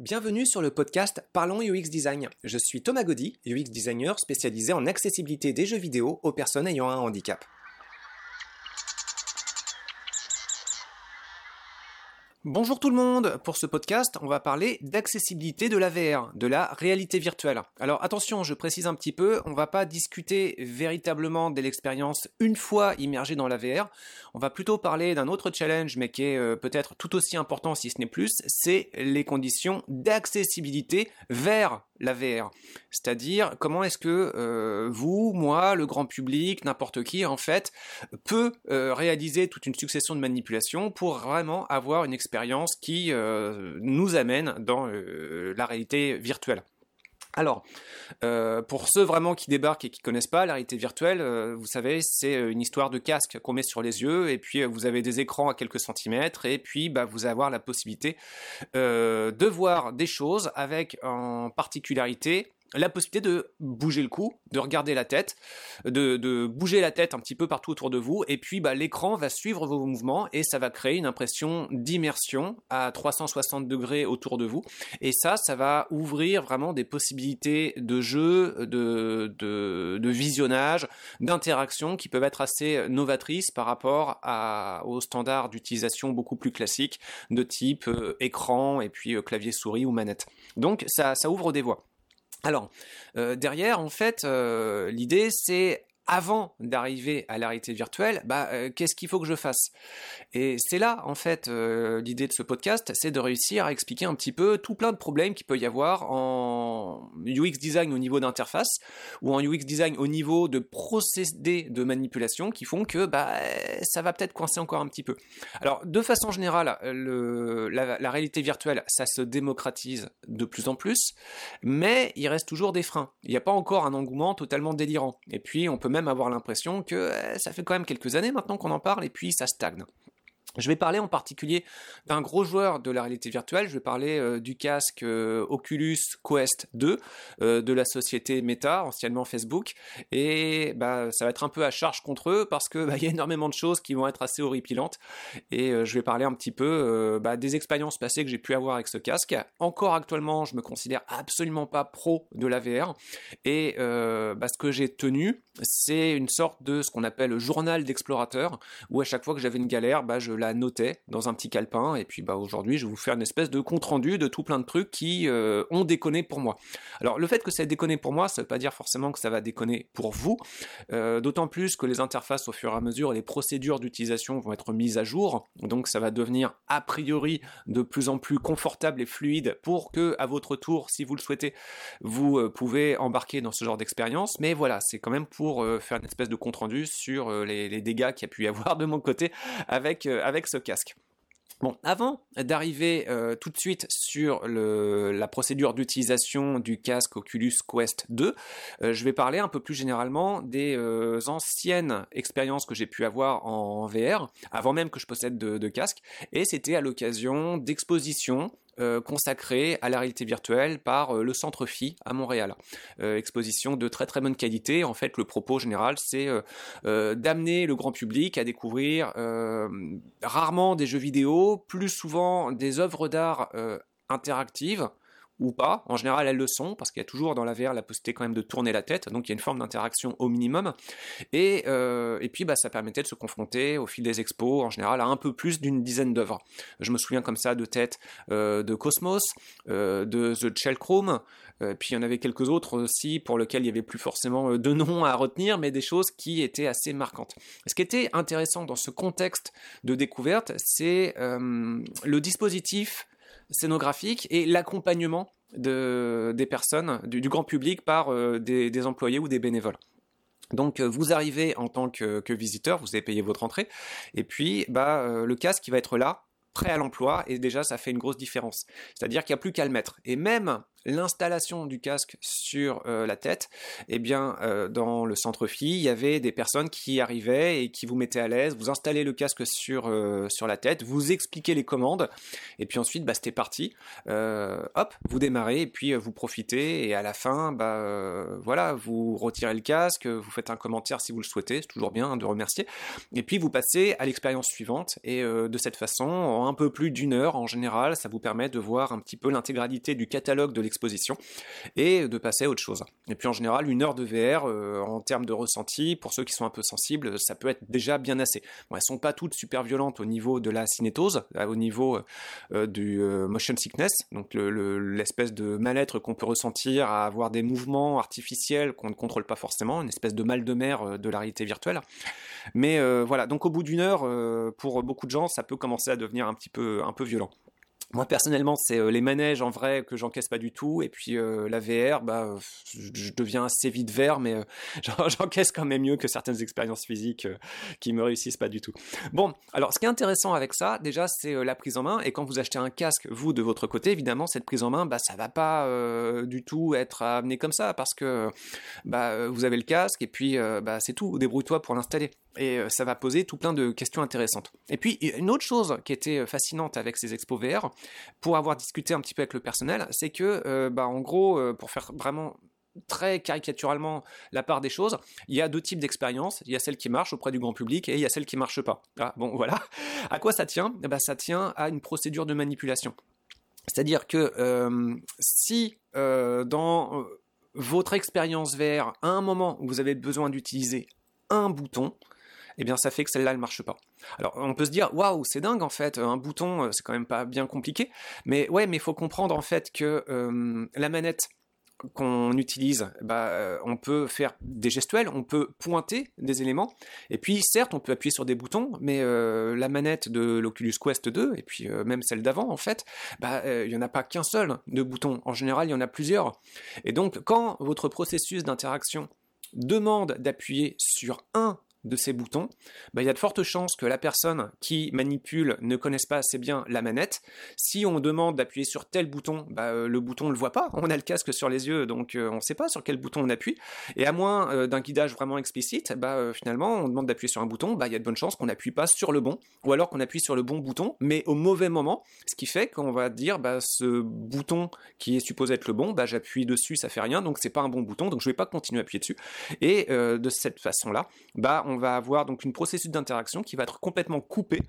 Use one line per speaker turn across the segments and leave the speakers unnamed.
Bienvenue sur le podcast Parlons UX Design. Je suis Thomas Gaudy, UX designer spécialisé en accessibilité des jeux vidéo aux personnes ayant un handicap. Bonjour tout le monde, pour ce podcast on va parler d'accessibilité de la VR, de la réalité virtuelle. Alors attention, je précise un petit peu, on va pas discuter véritablement de l'expérience une fois immergé dans la VR, on va plutôt parler d'un autre challenge mais qui est euh, peut-être tout aussi important si ce n'est plus, c'est les conditions d'accessibilité vers la VR. C'est-à-dire comment est-ce que euh, vous, moi, le grand public, n'importe qui, en fait, peut euh, réaliser toute une succession de manipulations pour vraiment avoir une expérience qui euh, nous amène dans la réalité virtuelle. Alors, pour ceux vraiment qui débarquent et qui connaissent pas la réalité virtuelle, vous savez, c'est une histoire de casque qu'on met sur les yeux et puis vous avez des écrans à quelques centimètres et puis bah, vous allez avoir la possibilité de voir des choses avec en particularité la possibilité de bouger le cou, de regarder la tête, de, bouger la tête un petit peu partout autour de vous, et puis bah, l'écran va suivre vos mouvements et ça va créer une impression d'immersion à 360 degrés autour de vous. Et ça, ça va ouvrir vraiment des possibilités de jeu, de, visionnage, d'interaction qui peuvent être assez novatrices par rapport aux standards d'utilisation beaucoup plus classiques de type euh, écran et puis euh, clavier souris ou manette. Donc ça ouvre des voies. Alors, euh, derrière, en fait, euh, l'idée, c'est avant d'arriver à la réalité virtuelle, bah, euh, qu'est-ce qu'il faut que je fasse? Et c'est là, en fait, euh, l'idée de ce podcast, c'est de réussir à expliquer un petit peu tout plein de problèmes qu'il peut y avoir en UX design au niveau d'interface ou en UX design au niveau de procédés de manipulation qui font que bah, ça va peut-être coincer encore un petit peu. Alors, de façon générale, le, la, la réalité virtuelle, ça se démocratise de plus en plus, mais il reste toujours des freins. Il n'y a pas encore un engouement totalement délirant. Et puis, on peut même avoir l'impression que eh, ça fait quand même quelques années maintenant qu'on en parle et puis ça stagne. Je vais parler en particulier d'un gros joueur de la réalité virtuelle, je vais parler euh, du casque euh, Oculus Quest 2 euh, de la société Meta, anciennement Facebook, et bah, ça va être un peu à charge contre eux parce que bah, y a énormément de choses qui vont être assez horripilantes, et je vais parler un petit peu bah, des expériences passées que j'ai pu avoir avec ce casque. Encore actuellement, je me considère absolument pas pro de la VR, et ce que j'ai tenu, c'est une sorte de ce qu'on appelle journal d'explorateur, où à chaque fois que j'avais une galère, bah, je la notais dans un petit calepin, et puis bah, aujourd'hui je vais vous faire une espèce de compte-rendu de tout plein de trucs qui euh, ont déconné pour moi. Alors le fait que ça ait déconné pour moi, ça veut pas dire forcément que ça va déconner pour vous, euh, d'autant plus que les interfaces au fur et à mesure, les procédures d'utilisation vont être mises à jour, donc ça va devenir a priori de plus en plus confortable et fluide pour que à votre tour, si vous le souhaitez, vous euh, pouvez embarquer dans ce genre d'expérience, mais voilà, c'est quand même pour faire une espèce de compte-rendu sur les, dégâts qu'il y a pu y avoir de mon côté avec ce casque. Bon, avant d'arriver euh, tout de suite sur le, la procédure d'utilisation du casque Oculus Quest 2, euh, je vais parler un peu plus généralement des euh, anciennes expériences que j'ai pu avoir en VR, avant même que je possède de, de casque, et c'était à l'occasion d'expositions euh, consacré à la réalité virtuelle par euh, le Centre Phi à Montréal. Euh, exposition de très très bonne qualité. En fait, le propos général, c'est d'amener le grand public à découvrir rarement des jeux vidéo, plus souvent des œuvres d'art interactives ou pas. En général, elles le sont, parce qu'il y a toujours dans la VR la possibilité quand même de tourner la tête, donc il y a une forme d'interaction au minimum. Et, euh, et puis, bah, ça permettait de se confronter au fil des expos, en général, à un peu plus d'une dizaine d'œuvres. Je me souviens comme ça de tête euh, de Cosmos, euh, de The Shell Chrome, puis il y en avait quelques autres aussi pour lesquels il n'y avait plus forcément de noms à retenir, mais des choses qui étaient assez marquantes. Ce qui était intéressant dans ce contexte de découverte, c'est le dispositif scénographique et l'accompagnement de, des personnes, du, grand public par euh, des, employés ou des bénévoles. Donc euh, vous arrivez en tant que, que, visiteur, vous avez payé votre entrée, et puis bah, euh, le casque qui va être là prêt à l'emploi et déjà ça fait une grosse différence. C'est-à-dire qu'il n'y a plus qu'à le mettre. Et même l'installation du casque sur euh, la tête, eh bien, euh, dans le centre fille, il y avait des personnes qui arrivaient et qui vous mettaient à l'aise. Vous installez le casque sur euh, sur la tête, vous expliquez les commandes, et puis ensuite, bah, c'était parti. hop, vous démarrez et puis vous profitez. Et à la fin, bah voilà, vous retirez le casque, vous faites un commentaire si vous le souhaitez, c'est toujours bien de remercier. Et puis vous passez à l'expérience suivante. Et de cette façon, en un peu plus d'une heure en général, ça vous permet de voir un petit peu l'intégralité du catalogue de et de passer à autre chose. Et puis en général, une heure de VR euh, en termes de ressenti, pour ceux qui sont un peu sensibles, ça peut être déjà bien assez. Bon, elles sont pas toutes super violentes au niveau de la cinétose, euh, au niveau euh, du motion sickness, donc l'espèce de mal-être qu'on peut ressentir à avoir des mouvements artificiels qu'on ne contrôle pas forcément, une espèce de mal de mer de la réalité virtuelle. Mais voilà, donc au bout d'une heure, pour beaucoup de gens, ça peut commencer à devenir un petit peu, un peu violent. Moi personnellement, c'est euh, les manèges en vrai que j'encaisse pas du tout, et puis euh, la VR, bah, je deviens assez vite vert, mais euh, j'encaisse quand même mieux que certaines expériences physiques qui me réussissent pas du tout. Bon, alors ce qui est intéressant avec ça, déjà, c'est la prise en main, et quand vous achetez un casque, vous de votre côté, évidemment, cette prise en main, bah, ça va pas du tout être amené comme ça, parce que bah, vous avez le casque, et puis bah, c'est tout, débrouille-toi pour l'installer et euh, ça va poser tout plein de questions intéressantes. Et puis une autre chose qui était euh, fascinante avec ces expos VR, pour avoir discuté un petit peu avec le personnel, c'est que euh, bah, en gros, pour faire vraiment très caricaturalement la part des choses, il y a deux types d'expériences. Il y a celle qui marche auprès du grand public et il y a celle qui marche pas. Ah, bon, voilà. À quoi ça tient? Eh ben, Ça tient à une procédure de manipulation. C'est-à-dire que si dans votre expérience VR, à un moment où vous avez besoin d'utiliser un bouton, eh bien ça fait que celle-là ne marche pas. Alors on peut se dire waouh c'est dingue en fait un bouton euh, c'est quand même pas bien compliqué mais ouais mais faut comprendre en fait que euh, la manette qu'on utilise, bah, euh, on peut faire des gestuels, on peut pointer des éléments, et puis certes on peut appuyer sur des boutons, mais la manette de l'Oculus Quest 2, et puis même celle d'avant en fait, bah, il n'y en a pas qu'un seul de bouton, en général il y en a plusieurs. Et donc quand votre processus d'interaction demande d'appuyer sur un de ces boutons, bah, il y a de fortes chances que la personne qui manipule ne connaisse pas assez bien la manette. Si on demande d'appuyer sur tel bouton, bah, euh, le bouton ne le voit pas. On a le casque sur les yeux, donc euh, on ne sait pas sur quel bouton on appuie. Et à moins euh, d'un guidage vraiment explicite, bah, finalement, on demande d'appuyer sur un bouton, il y a de bonnes chances qu'on n'appuie pas sur le bon, ou alors qu'on appuie sur le bon bouton, mais au mauvais moment, ce qui fait qu'on va dire, ce bouton qui est supposé être le bon, j'appuie dessus, ça fait rien, donc c'est pas un bon bouton, donc je vais pas continuer à appuyer dessus. Et de cette façon-là, bah, on va avoir donc une processus d'interaction qui va être complètement coupée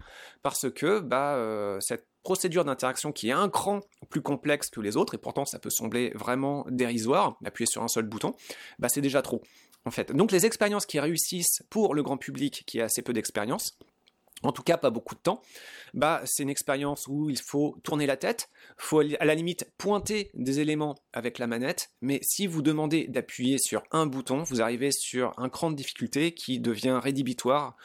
parce que bah, euh, cette procédure d'interaction qui est un cran plus complexe que les autres, et pourtant ça peut sembler vraiment dérisoire, d'appuyer sur un seul bouton, bah c'est déjà trop. En fait. Donc les expériences qui réussissent pour le grand public qui a assez peu d'expérience, en tout cas pas beaucoup de temps, bah c'est une expérience où il faut tourner la tête, faut à la limite pointer des éléments avec la manette, mais si vous demandez d'appuyer sur un bouton, vous arrivez sur un cran de difficulté qui devient rédhibitoire,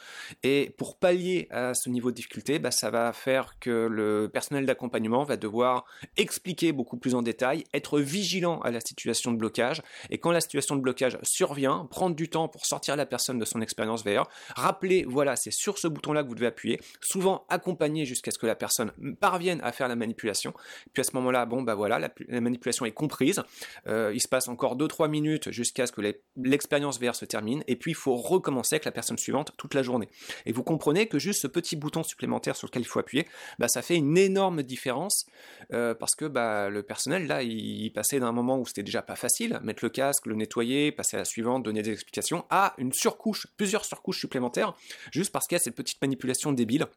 et pour pallier à ce niveau de difficulté, bah, ça va faire que le personnel d'accompagnement va devoir expliquer beaucoup plus en détail, être vigilant à la situation de blocage, et quand la situation de blocage survient, prendre du temps pour sortir la personne de son expérience VR, rappeler, voilà, c'est sur ce bouton-là que vous devez appuyer, souvent accompagner jusqu'à ce que la personne parvienne à faire la manipulation, puis à ce moment-là, bon, bah voilà, la, manipulation est comprise. Euh, il se passe encore 2-3 minutes jusqu'à ce que l'expérience VR se termine. Et puis, il faut recommencer avec la personne suivante toute la journée. Et vous comprenez que juste ce petit bouton supplémentaire sur lequel il faut appuyer, bah, ça fait une énorme différence euh, parce que bah, le personnel, là, il passait d'un moment où c'était déjà pas facile, mettre le casque, le nettoyer, passer à la suivante, donner des explications, à une surcouche, plusieurs surcouches supplémentaires, juste parce qu'il y a cette petite manipulation débile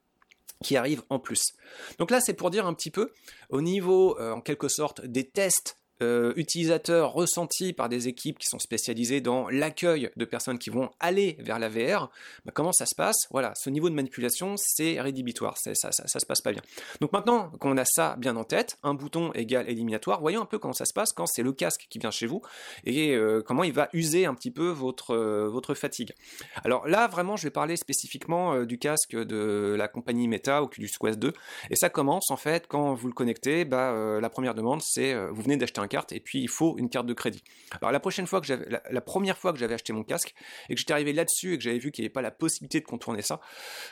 qui arrive en plus. Donc là, c'est pour dire un petit peu au niveau, euh, en quelque sorte, des tests euh, utilisateurs ressentis par des équipes qui sont spécialisées dans l'accueil de personnes qui vont aller vers la VR, bah, comment ça se passe? Voilà, ce niveau de manipulation, c'est rédhibitoire, ça, ça, ça, se passe pas bien. Donc maintenant qu'on a ça bien en tête, un bouton égale éliminatoire, voyons un peu comment ça se passe quand c'est le casque qui vient chez vous et euh, comment il va user un petit peu votre, euh, votre fatigue. Alors là, vraiment, je vais parler spécifiquement du casque de la compagnie Meta, Oculus Quest 2, et ça commence en fait quand vous le connectez, bah, la première demande c'est vous venez d'acheter un et puis il faut une carte de crédit. Alors la prochaine fois que la, première fois que j'avais acheté mon casque et que j'étais arrivé là-dessus et que j'avais vu qu'il n'y avait pas la possibilité de contourner ça,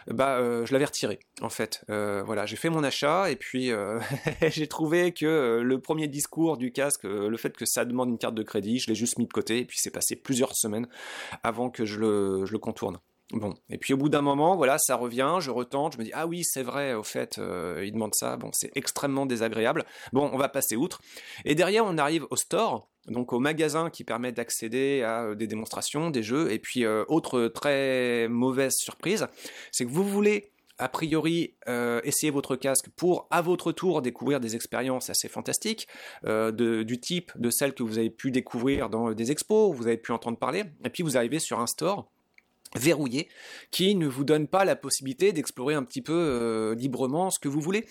bah je l'avais retiré en fait. voilà, j'ai fait mon achat et puis j'ai trouvé que le premier discours du casque, le fait que ça demande une carte de crédit, je l'ai juste mis de côté et puis c'est passé plusieurs semaines avant que je le contourne. Bon, et puis au bout d'un moment, voilà, ça revient, je retente, je me dis ah oui, c'est vrai, au fait, euh, il demande ça, bon, c'est extrêmement désagréable. Bon, on va passer outre. Et derrière, on arrive au store, donc au magasin qui permet d'accéder à euh, des démonstrations, des jeux, et puis euh, autre très mauvaise surprise, c'est que vous voulez a priori essayer votre casque pour à votre tour découvrir des expériences assez fantastiques du type de celles que vous avez pu découvrir dans des expos, vous avez pu entendre parler, et puis vous arrivez sur un store verrouillé qui ne vous donne pas la possibilité d'explorer un petit peu euh, librement ce que vous voulez.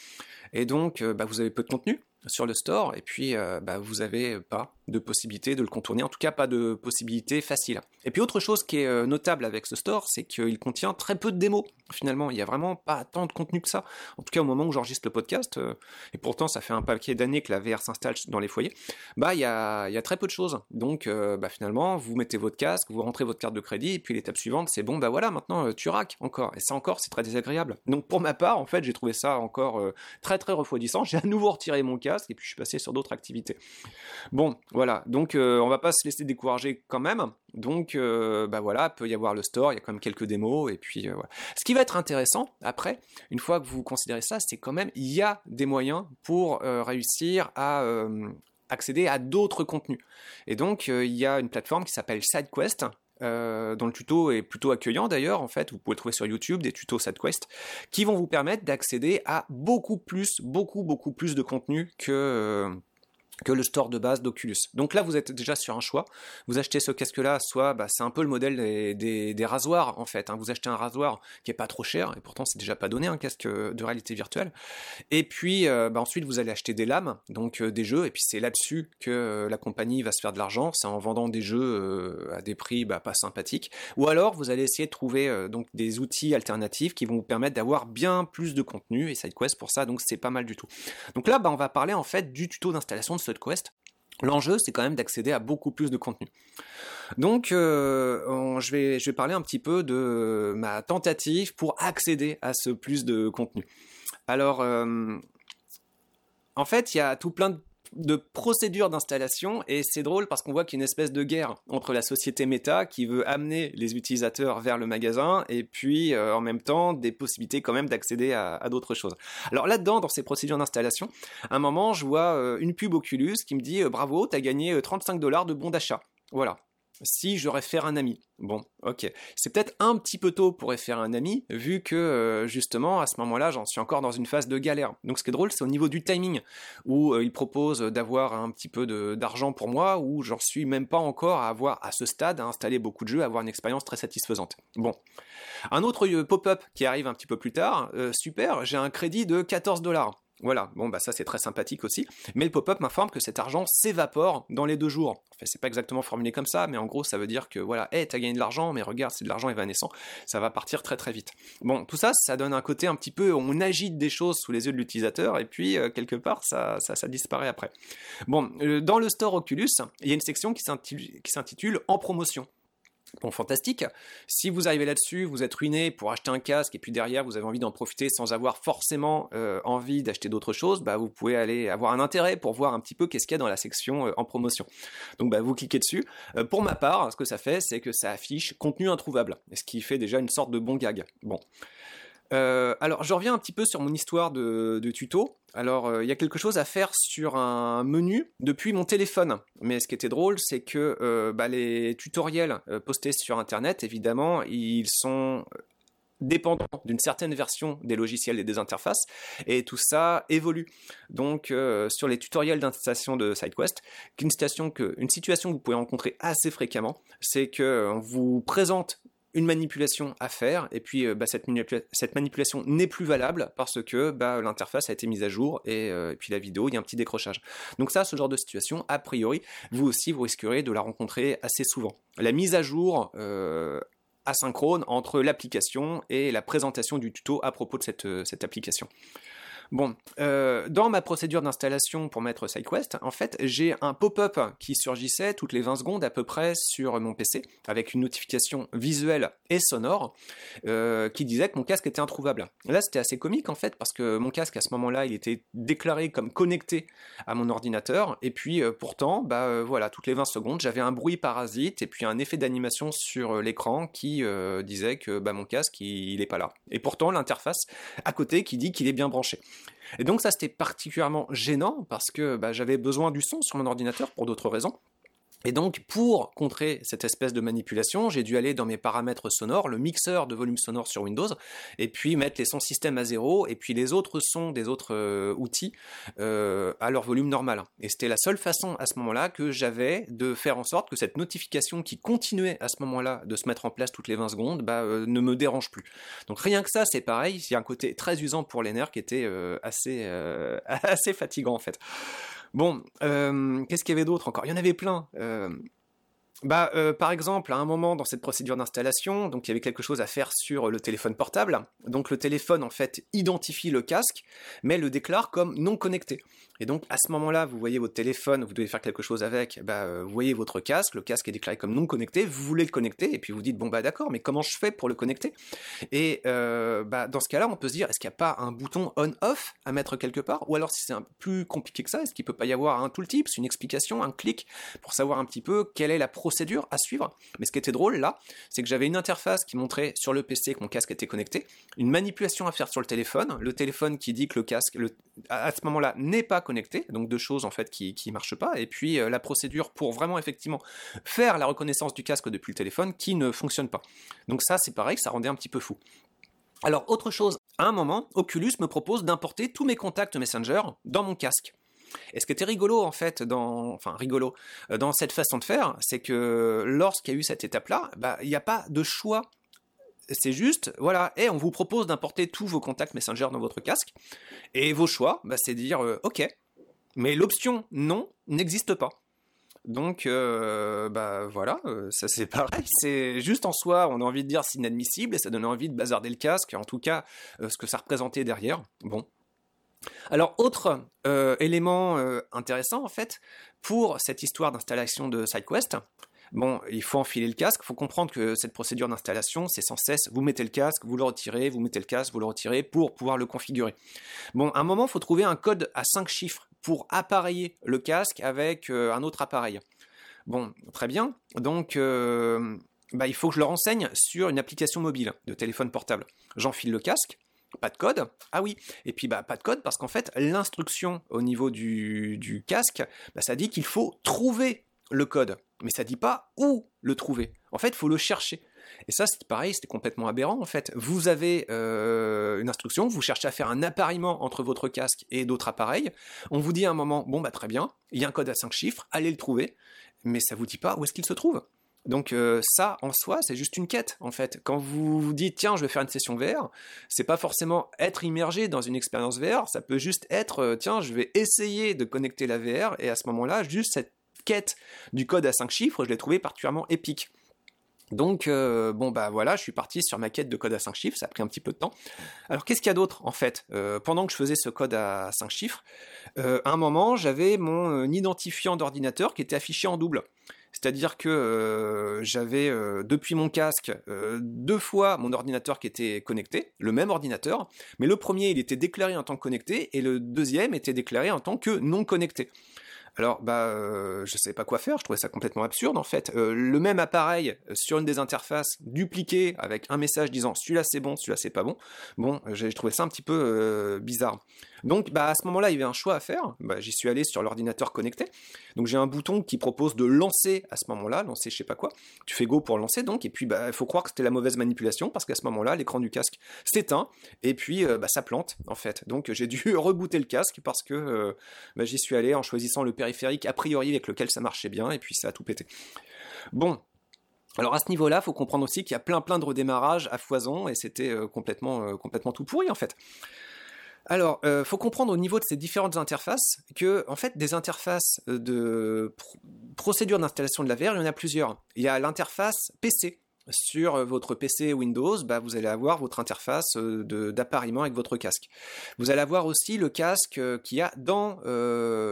Et donc, euh, bah, vous avez peu de contenu sur le store et puis euh, bah, vous n'avez pas de possibilité de le contourner, en tout cas pas de possibilité facile. Et puis autre chose qui est euh, notable avec ce store, c'est qu'il contient très peu de démos. Finalement, il n'y a vraiment pas tant de contenu que ça. En tout cas, au moment où j'enregistre le podcast, euh, et pourtant ça fait un paquet d'années que la VR s'installe dans les foyers, bah il y a, y a, très peu de choses. Donc euh, bah, finalement, vous mettez votre casque, vous rentrez votre carte de crédit, et puis l'étape suivante, c'est bon, bah voilà, maintenant tu raques encore. Et ça encore, c'est très désagréable. Donc pour ma part, en fait, j'ai trouvé ça encore très très refroidissant. J'ai à nouveau retiré mon casque, et puis je suis passé sur d'autres activités. Bon, voilà, donc euh, on va pas se laisser décourager quand même. Donc euh, bah voilà, peut y avoir le store, il y a quand même quelques démos et puis euh, voilà. Ce qui va être intéressant après, une fois que vous considérez ça, c'est quand même il y a des moyens pour réussir à accéder à d'autres contenus. Et donc il y a une plateforme qui s'appelle SideQuest. dont le tuto est plutôt accueillant d'ailleurs, en fait, vous pouvez trouver sur YouTube des tutos SideQuest qui vont vous permettre d'accéder à beaucoup plus, beaucoup, beaucoup plus de contenu que, que le store de base d'Oculus. Donc là, vous êtes déjà sur un choix. Vous achetez ce casque-là, soit bah, c'est un peu le modèle des, des, rasoirs en fait. Hein. Vous achetez un rasoir qui est pas trop cher, et pourtant c'est déjà pas donné un casque de réalité virtuelle. Et puis euh, bah, ensuite, vous allez acheter des lames, donc euh, des jeux, et puis c'est là-dessus que euh, la compagnie va se faire de l'argent, c'est en vendant des jeux à des prix bah, pas sympathiques. Ou alors, vous allez essayer de trouver donc des outils alternatifs qui vont vous permettre d'avoir bien plus de contenu, et SideQuest pour ça, donc c'est pas mal du tout. Donc là, bah, on va parler en fait du tuto d'installation de Quest. L'enjeu, c'est quand même d'accéder à beaucoup plus de contenu. Donc, euh, je, vais, je vais parler un petit peu de ma tentative pour accéder à ce plus de contenu. Alors, euh, en fait, il y a tout plein de de procédure d'installation et c'est drôle parce qu'on voit qu'il y a une espèce de guerre entre la société Meta qui veut amener les utilisateurs vers le magasin et puis euh, en même temps des possibilités quand même d'accéder à, d'autres choses. Alors là-dedans, dans ces procédures d'installation, à un moment je vois euh, une pub Oculus qui me dit euh, bravo, t'as gagné 35 dollars de bons d'achat. Voilà si je réfère un ami. Bon, ok. C'est peut-être un petit peu tôt pour référer un ami, vu que euh, justement à ce moment-là, j'en suis encore dans une phase de galère. Donc ce qui est drôle, c'est au niveau du timing, où euh, il propose d'avoir un petit peu d'argent pour moi, où j'en suis même pas encore à avoir à ce stade à installer beaucoup de jeux, à avoir une expérience très satisfaisante. Bon. Un autre euh, pop-up qui arrive un petit peu plus tard, super, j'ai un crédit de 14 dollars. Voilà, bon bah ça c'est très sympathique aussi, mais le pop-up m'informe que cet argent s'évapore dans les deux jours. Enfin, c'est pas exactement formulé comme ça, mais en gros ça veut dire que voilà, hé, hey, t'as gagné de l'argent, mais regarde, c'est de l'argent évanescent, ça va partir très très vite. Bon, tout ça, ça donne un côté un petit peu, on agite des choses sous les yeux de l'utilisateur, et puis euh, quelque part ça, ça, disparaît après. Bon, euh, dans le store Oculus, il y a une section qui s'intitule En promotion. Bon, fantastique. Si vous arrivez là-dessus, vous êtes ruiné pour acheter un casque et puis derrière vous avez envie d'en profiter sans avoir forcément euh, envie d'acheter d'autres choses, bah, vous pouvez aller avoir un intérêt pour voir un petit peu qu'est-ce qu'il y a dans la section euh, en promotion. Donc bah, vous cliquez dessus. Euh, pour ma part, ce que ça fait, c'est que ça affiche contenu introuvable, ce qui fait déjà une sorte de bon gag. Bon. Euh, alors, je reviens un petit peu sur mon histoire de, tuto. Alors, euh, il y a quelque chose à faire sur un menu depuis mon téléphone. Mais ce qui était drôle, c'est que euh, bah, les tutoriels postés sur Internet, évidemment, ils sont dépendants d'une certaine version des logiciels et des interfaces, et tout ça évolue. Donc, sur les tutoriels d'installation de SideQuest, une, une situation que vous pouvez rencontrer assez fréquemment, c'est qu'on vous présente manipulation à faire, et puis euh, bah, cette, manipulation n'est plus valable parce que bah, l'interface a été mise à jour, euh, et, puis la vidéo, il y a un petit décrochage. Donc ça, ce genre de situation, a priori, vous aussi, vous risquerez de la rencontrer assez souvent. La mise à jour euh, asynchrone entre l'application et la présentation du tuto à propos de cette application. Bon, euh, dans ma procédure d'installation pour mettre SideQuest, en fait, j'ai un pop-up qui surgissait toutes les 20 secondes à peu près sur mon PC, avec une notification visuelle et sonore euh, qui disait que mon casque était introuvable. Là, c'était assez comique en fait, parce que mon casque à ce moment-là, il était déclaré comme connecté à mon ordinateur, et puis euh, pourtant, bah voilà, toutes les 20 secondes, j'avais un bruit parasite et puis un effet d'animation sur l'écran qui disait que bah, mon casque, il n'est pas là. Et pourtant, l'interface à côté qui dit qu'il est bien branché. Et donc ça c'était particulièrement gênant parce que bah, j'avais besoin du son sur mon ordinateur pour d'autres raisons. Et donc, pour contrer cette espèce de manipulation, j'ai dû aller dans mes paramètres sonores, le mixeur de volume sonore sur Windows, et puis mettre les sons système à zéro, et puis les autres sons des autres euh, outils euh, à leur volume normal. Et c'était la seule façon à ce moment-là que j'avais de faire en sorte que cette notification qui continuait à ce moment-là de se mettre en place toutes les 20 secondes bah, euh, ne me dérange plus. Donc rien que ça, c'est pareil, il y a un côté très usant pour les nerfs qui était assez, assez fatigant en fait. Bon, euh, qu'est-ce qu'il y avait d'autre encore? Il y en avait plein. Euh, bah, euh, par exemple, à un moment dans cette procédure d'installation, donc il y avait quelque chose à faire sur le téléphone portable. Donc le téléphone en fait identifie le casque, mais le déclare comme non connecté. Et donc à ce moment-là, vous voyez votre téléphone, vous devez faire quelque chose avec, bah, euh, vous voyez votre casque, le casque est déclaré comme non connecté, vous voulez le connecter, et puis vous dites bon bah d'accord, mais comment je fais pour le connecter? Et euh, bah, dans ce cas-là, on peut se dire est-ce qu'il n'y a pas un bouton on/off à mettre quelque part? Ou alors si c'est un plus compliqué que ça, est-ce qu'il peut pas y avoir un tooltips, une explication, un clic pour savoir un petit peu quelle est la procédure à suivre? Mais ce qui était drôle là, c'est que j'avais une interface qui montrait sur le PC que mon casque était connecté, une manipulation à faire sur le téléphone, le téléphone qui dit que le casque, à ce moment-là, n'est pas donc deux choses en fait qui ne marchent pas, et puis euh, la procédure pour vraiment effectivement faire la reconnaissance du casque depuis le téléphone qui ne fonctionne pas. Donc ça c'est pareil, ça rendait un petit peu fou. Alors autre chose, à un moment, Oculus me propose d'importer tous mes contacts Messenger dans mon casque. Et ce qui était rigolo en fait dans, enfin rigolo, euh, dans cette façon de faire, c'est que lorsqu'il y a eu cette étape-là, bah, il n'y a pas de choix c'est juste, voilà, et on vous propose d'importer tous vos contacts Messenger dans votre casque, et vos choix, bah, c'est dire euh, OK, mais l'option non n'existe pas. Donc, euh, bah voilà, euh, ça c'est pareil. C'est juste en soi, on a envie de dire c'est inadmissible et ça donne envie de bazarder le casque. En tout cas, ce que ça représentait derrière. Bon. Alors, autre élément intéressant en fait pour cette histoire d'installation de SideQuest, Bon, il faut enfiler le casque. Il faut comprendre que cette procédure d'installation, c'est sans cesse, vous mettez le casque, vous le retirez, vous mettez le casque, vous le retirez pour pouvoir le configurer. Bon, à un moment, il faut trouver un code à 5 chiffres pour appareiller le casque avec euh, un autre appareil. Bon, très bien. Donc, euh, bah, il faut que je le renseigne sur une application mobile de téléphone portable. J'enfile le casque, pas de code. Ah oui, et puis bah pas de code parce qu'en fait l'instruction au niveau du, casque, bah, ça dit qu'il faut trouver le code, mais ça dit pas où le trouver. En fait, faut le chercher. Et ça, c'est pareil, c'était complètement aberrant en fait. Vous avez euh, une instruction, vous cherchez à faire un appareillement entre votre casque et d'autres appareils. On vous dit à un moment, bon bah très bien, il y a un code à 5 chiffres, allez le trouver, mais ça vous dit pas où est-ce qu'il se trouve. Donc euh, ça, en soi, c'est juste une quête, en fait. Quand vous vous dites, tiens, je vais faire une session VR, c'est pas forcément être immergé dans une expérience VR, ça peut juste être, euh, tiens, je vais essayer de connecter la VR, et à ce moment-là, juste cette quête du code à 5 chiffres, je l'ai trouvé particulièrement épique. Donc, euh, bon, bah voilà, je suis parti sur ma quête de code à 5 chiffres, ça a pris un petit peu de temps. Alors, qu'est-ce qu'il y a d'autre, en fait? Euh, Pendant que je faisais ce code à 5 chiffres, euh, à un moment, j'avais mon identifiant d'ordinateur qui était affiché en double. C'est-à-dire que j'avais depuis mon casque deux fois mon ordinateur qui était connecté, le même ordinateur, mais le premier il était déclaré en tant que connecté et le deuxième était déclaré en tant que non connecté. Alors, bah, euh, je savais pas quoi faire. Je trouvais ça complètement absurde en fait. Euh, le même appareil euh, sur une des interfaces dupliqué avec un message disant celui-là c'est bon, celui-là c'est pas bon. Bon, j'ai trouvé ça un petit peu bizarre. Donc, bah, à ce moment-là, il y avait un choix à faire. Bah, j'y suis allé sur l'ordinateur connecté. Donc, j'ai un bouton qui propose de lancer à ce moment-là, lancer je sais pas quoi. Tu fais go pour lancer donc, et puis, bah, il faut croire que c'était la mauvaise manipulation parce qu'à ce moment-là, l'écran du casque s'éteint et puis, euh, bah, ça plante en fait. Donc, j'ai dû rebooter le casque parce que euh, bah, j'y suis allé en choisissant le périphérique a priori avec lequel ça marchait bien et puis ça a tout pété. Bon, alors à ce niveau-là, faut comprendre aussi qu'il y a plein plein de redémarrages à foison et c'était euh, complètement complètement tout pourri en fait. Alors, euh, faut comprendre au niveau de ces différentes interfaces que, en fait, des interfaces euh, de procédure d'installation de la VR, il y en a plusieurs. Il y a l'interface PC. Sur votre PC Windows, bah, vous allez avoir votre interface d'appariement avec votre casque. Vous allez avoir aussi le casque qu'il y a dans,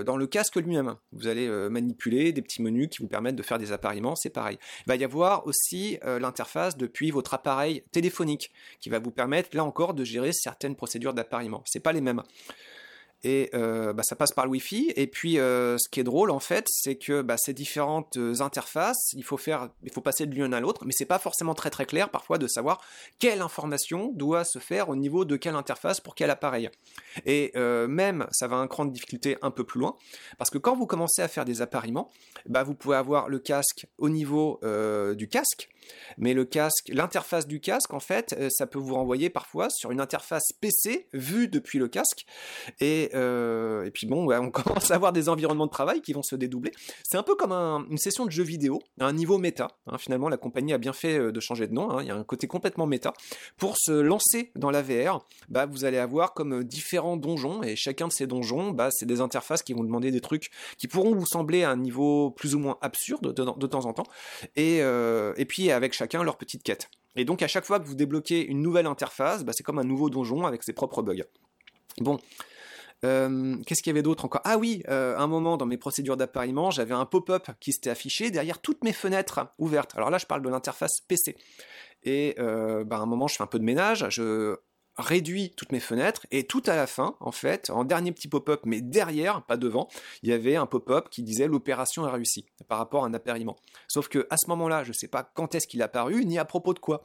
dans le casque lui-même. Vous allez manipuler des petits menus qui vous permettent de faire des appariements, c'est pareil. Il va y avoir aussi l'interface depuis votre appareil téléphonique qui va vous permettre là encore de gérer certaines procédures d'appariement. C'est pas les mêmes et euh, bah, ça passe par le Wi-Fi. Et puis, euh, ce qui est drôle en fait, c'est que bah, ces différentes euh, interfaces, il faut faire, il faut passer de l'une à l'autre, mais c'est pas forcément très clair parfois de savoir quelle information doit se faire au niveau de quelle interface pour quel appareil. Et même, ça va un cran de difficulté un peu plus loin, parce que quand vous commencez à faire des appariements, bah, vous pouvez avoir le casque au niveau du casque, mais le casque, l'interface du casque, en fait, ça peut vous renvoyer parfois sur une interface PC vue depuis le casque. Et euh, et puis bon, on commence à avoir des environnements de travail qui vont se dédoubler. C'est un peu comme une session de jeu vidéo, un niveau méta. Hein. Finalement, la compagnie a bien fait euh, de changer de nom. Hein. Il y a un côté complètement méta. Pour se lancer dans la VR, bah, vous allez avoir comme euh, différents donjons, et chacun de ces donjons, bah, c'est des interfaces qui vont demander des trucs qui pourront vous sembler à un niveau plus ou moins absurde de, temps en temps, et, et puis avec chacun leur petite quête. Et donc à chaque fois que vous débloquez une nouvelle interface, bah, c'est comme un nouveau donjon avec ses propres bugs. Bon, euh, qu'est-ce qu'il y avait d'autre encore? Ah oui, euh, un moment dans mes procédures d'appariement, j'avais un pop-up qui s'était affiché derrière toutes mes fenêtres ouvertes. Alors là, je parle de l'interface PC. Et euh, bah, à un moment, je fais un peu de ménage, réduis toutes mes fenêtres et tout à la fin, en fait, en dernier petit pop-up, mais derrière, pas devant, il y avait un pop-up qui disait l'opération a réussi par rapport à un appariement. Sauf que à ce moment-là, je ne sais pas quand est-ce qu'il a apparu ni à propos de quoi.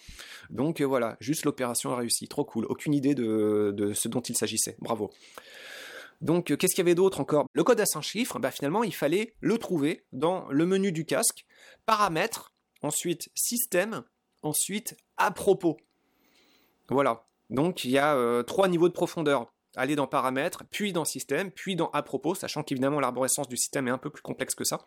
Donc voilà, juste l'opération a réussi, trop cool. Aucune idée de, de ce dont il s'agissait. Bravo. Donc, euh, qu'est-ce qu'il y avait d'autre encore? Le code à 5 chiffres, bah, finalement, il fallait le trouver dans le menu du casque, paramètres, ensuite système, ensuite à propos. Voilà. Donc, il y a euh, trois niveaux de profondeur. Aller dans paramètres, puis dans système, puis dans à propos, sachant qu'évidemment l'arborescence du système est un peu plus complexe que ça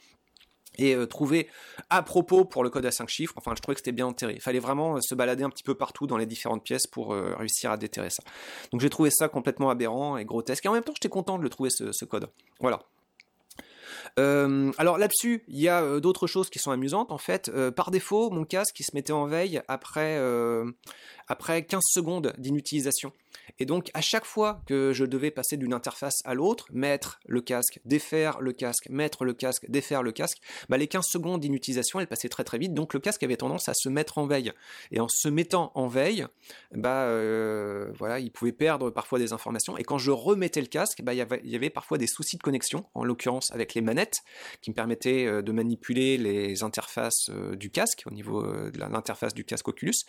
et euh, trouver à propos pour le code à 5 chiffres. Enfin, je trouvais que c'était bien enterré. Il fallait vraiment euh, se balader un petit peu partout dans les différentes pièces pour réussir à déterrer ça. Donc j'ai trouvé ça complètement aberrant et grotesque. Et en même temps, j'étais content de le trouver ce, code. Voilà. Alors là-dessus, il y a d'autres choses qui sont amusantes. En fait, par défaut, mon casque qui se mettait en veille après, après 15 secondes d'inutilisation. Et donc, à chaque fois que je devais passer d'une interface à l'autre, mettre le casque, défaire le casque, mettre le casque, défaire le casque, bah, les 15 secondes d'inutilisation, elles passaient très très vite. Donc, le casque avait tendance à se mettre en veille. Et en se mettant en veille, bah, euh, voilà, il pouvait perdre parfois des informations. Et quand je remettais le casque, bah, il, y avait, parfois des soucis de connexion, en l'occurrence avec les manettes, qui me permettaient euh, de manipuler les interfaces euh, du casque, au niveau de l'interface du casque Oculus.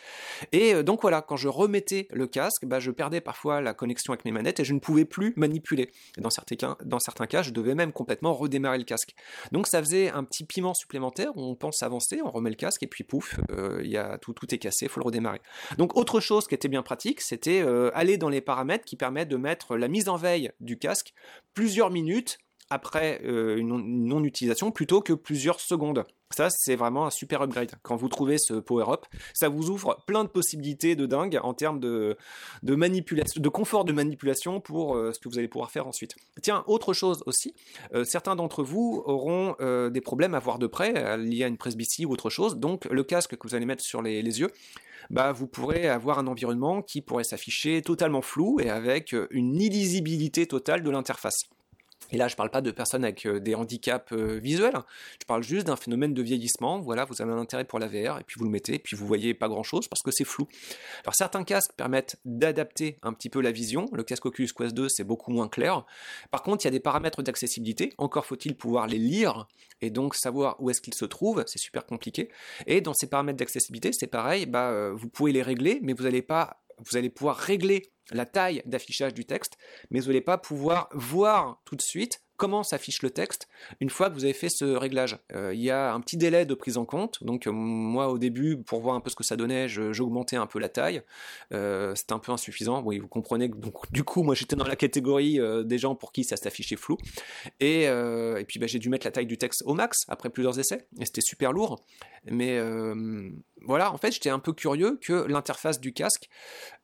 Et donc voilà, quand je remettais le casque, bah, je perdais parfois la connexion avec mes manettes et je ne pouvais plus manipuler. Dans certains cas, je devais même complètement redémarrer le casque. Donc ça faisait un petit piment supplémentaire on pense avancer, on remet le casque et puis pouf, euh, y tout, tout est cassé, il faut le redémarrer. Donc autre chose qui était bien pratique, c'était euh, aller dans les paramètres qui permettent de mettre la mise en veille du casque plusieurs minutes après euh, une non-utilisation plutôt que plusieurs secondes. Ça, c'est vraiment un super upgrade. Quand vous trouvez ce power-up, ça vous ouvre plein de possibilités de dingue en termes de, manipulation, de confort de manipulation pour euh, ce que vous allez pouvoir faire ensuite. Tiens, autre chose aussi, euh, certains d'entre vous auront des problèmes à voir de près, liés à une presbytie ou autre chose. Donc, le casque que vous allez mettre sur les, les yeux, bah, vous pourrez avoir un environnement qui pourrait s'afficher totalement flou et avec une illisibilité totale de l'interface. Et là, je ne parle pas de personnes avec euh, des handicaps euh, visuels, je parle juste d'un phénomène de vieillissement. Voilà, vous avez un intérêt pour la VR, et puis vous le mettez, et puis vous voyez pas grand-chose parce que c'est flou. Alors certains casques permettent d'adapter un petit peu la vision. Le casque Oculus Quest 2, c'est beaucoup moins clair. Par contre, il y a des paramètres d'accessibilité. Encore faut-il pouvoir les lire, et donc savoir où est-ce qu'ils se trouvent. C'est super compliqué. Et dans ces paramètres d'accessibilité, c'est pareil, bah, euh, vous pouvez les régler, mais vous n'allez pas vous allez pouvoir régler la taille d'affichage du texte, mais vous n'allez pas pouvoir voir tout de suite comment s'affiche le texte une fois que vous avez fait ce réglage. Euh, il y a un petit délai de prise en compte, donc euh, moi au début, pour voir un peu ce que ça donnait, j'augmentais un peu la taille, euh, c'était un peu insuffisant, vous comprenez, donc du coup moi j'étais dans la catégorie des gens pour qui ça s'affichait flou, et, puis bah, j'ai dû mettre la taille du texte au max après plusieurs essais, et c'était super lourd, mais voilà, en fait j'étais un peu curieux que l'interface du casque euh,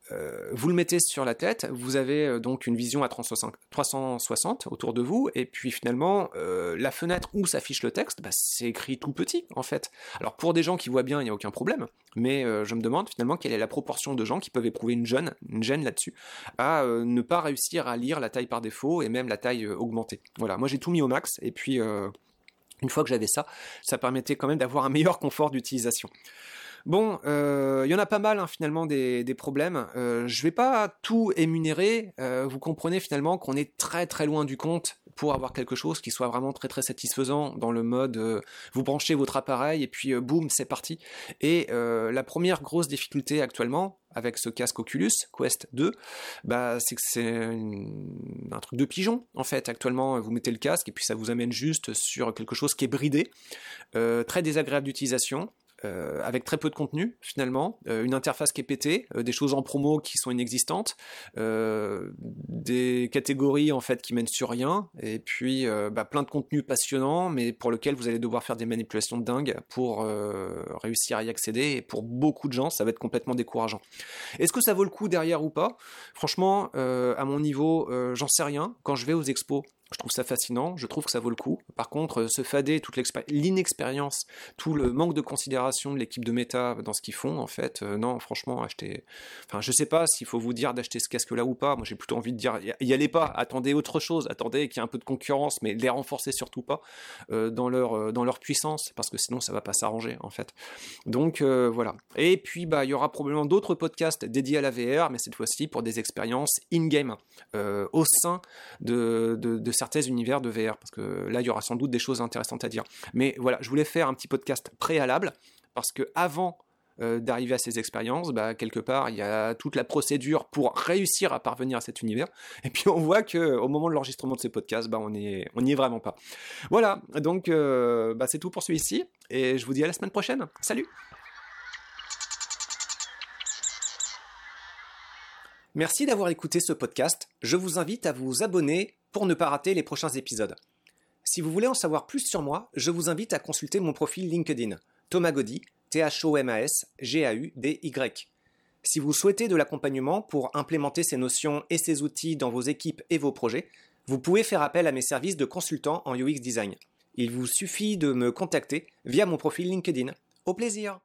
vous le mettez sur la tête, vous avez euh, donc une vision à 360 autour de vous, et puis finalement, euh, la fenêtre où s'affiche le texte, bah, c'est écrit tout petit en fait. Alors pour des gens qui voient bien, il n'y a aucun problème, mais je me demande finalement quelle est la proportion de gens qui peuvent éprouver une gêne, une gêne là-dessus, à ne pas réussir à lire la taille par défaut et même la taille augmentée. Voilà, moi j'ai tout mis au max, et puis une fois que j'avais ça, ça permettait quand même d'avoir un meilleur confort d'utilisation. Bon, il euh, y en a pas mal hein, finalement des, problèmes. Euh, je vais pas tout émunérer. Euh, vous comprenez finalement qu'on est très très loin du compte pour avoir quelque chose qui soit vraiment très très satisfaisant dans le mode vous branchez votre appareil et puis boum c'est parti. Et la première grosse difficulté actuellement avec ce casque Oculus Quest 2, bah, c'est que c'est un truc de pigeon en fait. Actuellement, vous mettez le casque et puis ça vous amène juste sur quelque chose qui est bridé, très désagréable d'utilisation. Euh, avec très peu de contenu finalement, euh, une interface qui est pétée, euh, des choses en promo qui sont inexistantes, des catégories en fait qui mènent sur rien, et puis bah, plein de contenus passionnants, mais pour lequel vous allez devoir faire des manipulations de dingue pour réussir à y accéder. Et pour beaucoup de gens, ça va être complètement décourageant. Est-ce que ça vaut le coup derrière ou pas? Franchement, à mon niveau, j'en sais rien. Quand je vais aux expos, je trouve ça fascinant, je trouve que ça vaut le coup. Par contre, se fader, toute l'inexpérience, tout le manque de considération de l'équipe de méta dans ce qu'ils font, en fait, euh, non, franchement, acheter. Enfin, je sais pas s'il faut vous dire d'acheter ce casque-là ou pas. Moi, j'ai plutôt envie de dire, y allez pas, attendez autre chose, attendez qu'il y ait un peu de concurrence, mais les renforcer surtout pas euh, dans, leur, euh, dans leur puissance, parce que sinon, ça va pas s'arranger, en fait. Donc, voilà. Et puis, bah, il y aura probablement d'autres podcasts dédiés à la VR, mais cette fois-ci pour des expériences in-game, au sein de, de, de certains univers de VR, parce que là, il y aura sans doute des choses intéressantes à dire. Mais voilà, je voulais faire un petit podcast préalable, parce que avant euh, d'arriver à ces expériences, bah, quelque part, il y a toute la procédure pour réussir à parvenir à cet univers. Et puis on voit que au moment de l'enregistrement de ces podcasts, bah, on n'y est, vraiment pas. Voilà, donc euh, bah, c'est tout pour celui-ci. Et je vous dis à la semaine prochaine. Salut Merci d'avoir écouté ce podcast. Je vous invite à vous abonner pour ne pas rater les prochains épisodes. Si vous voulez en savoir plus sur moi, je vous invite à consulter mon profil LinkedIn, Thomas Gaudy. Si vous souhaitez de l'accompagnement pour implémenter ces notions et ces outils dans vos équipes et vos projets, vous pouvez faire appel à mes services de consultant en UX Design. Il vous suffit de me contacter via mon profil LinkedIn. Au plaisir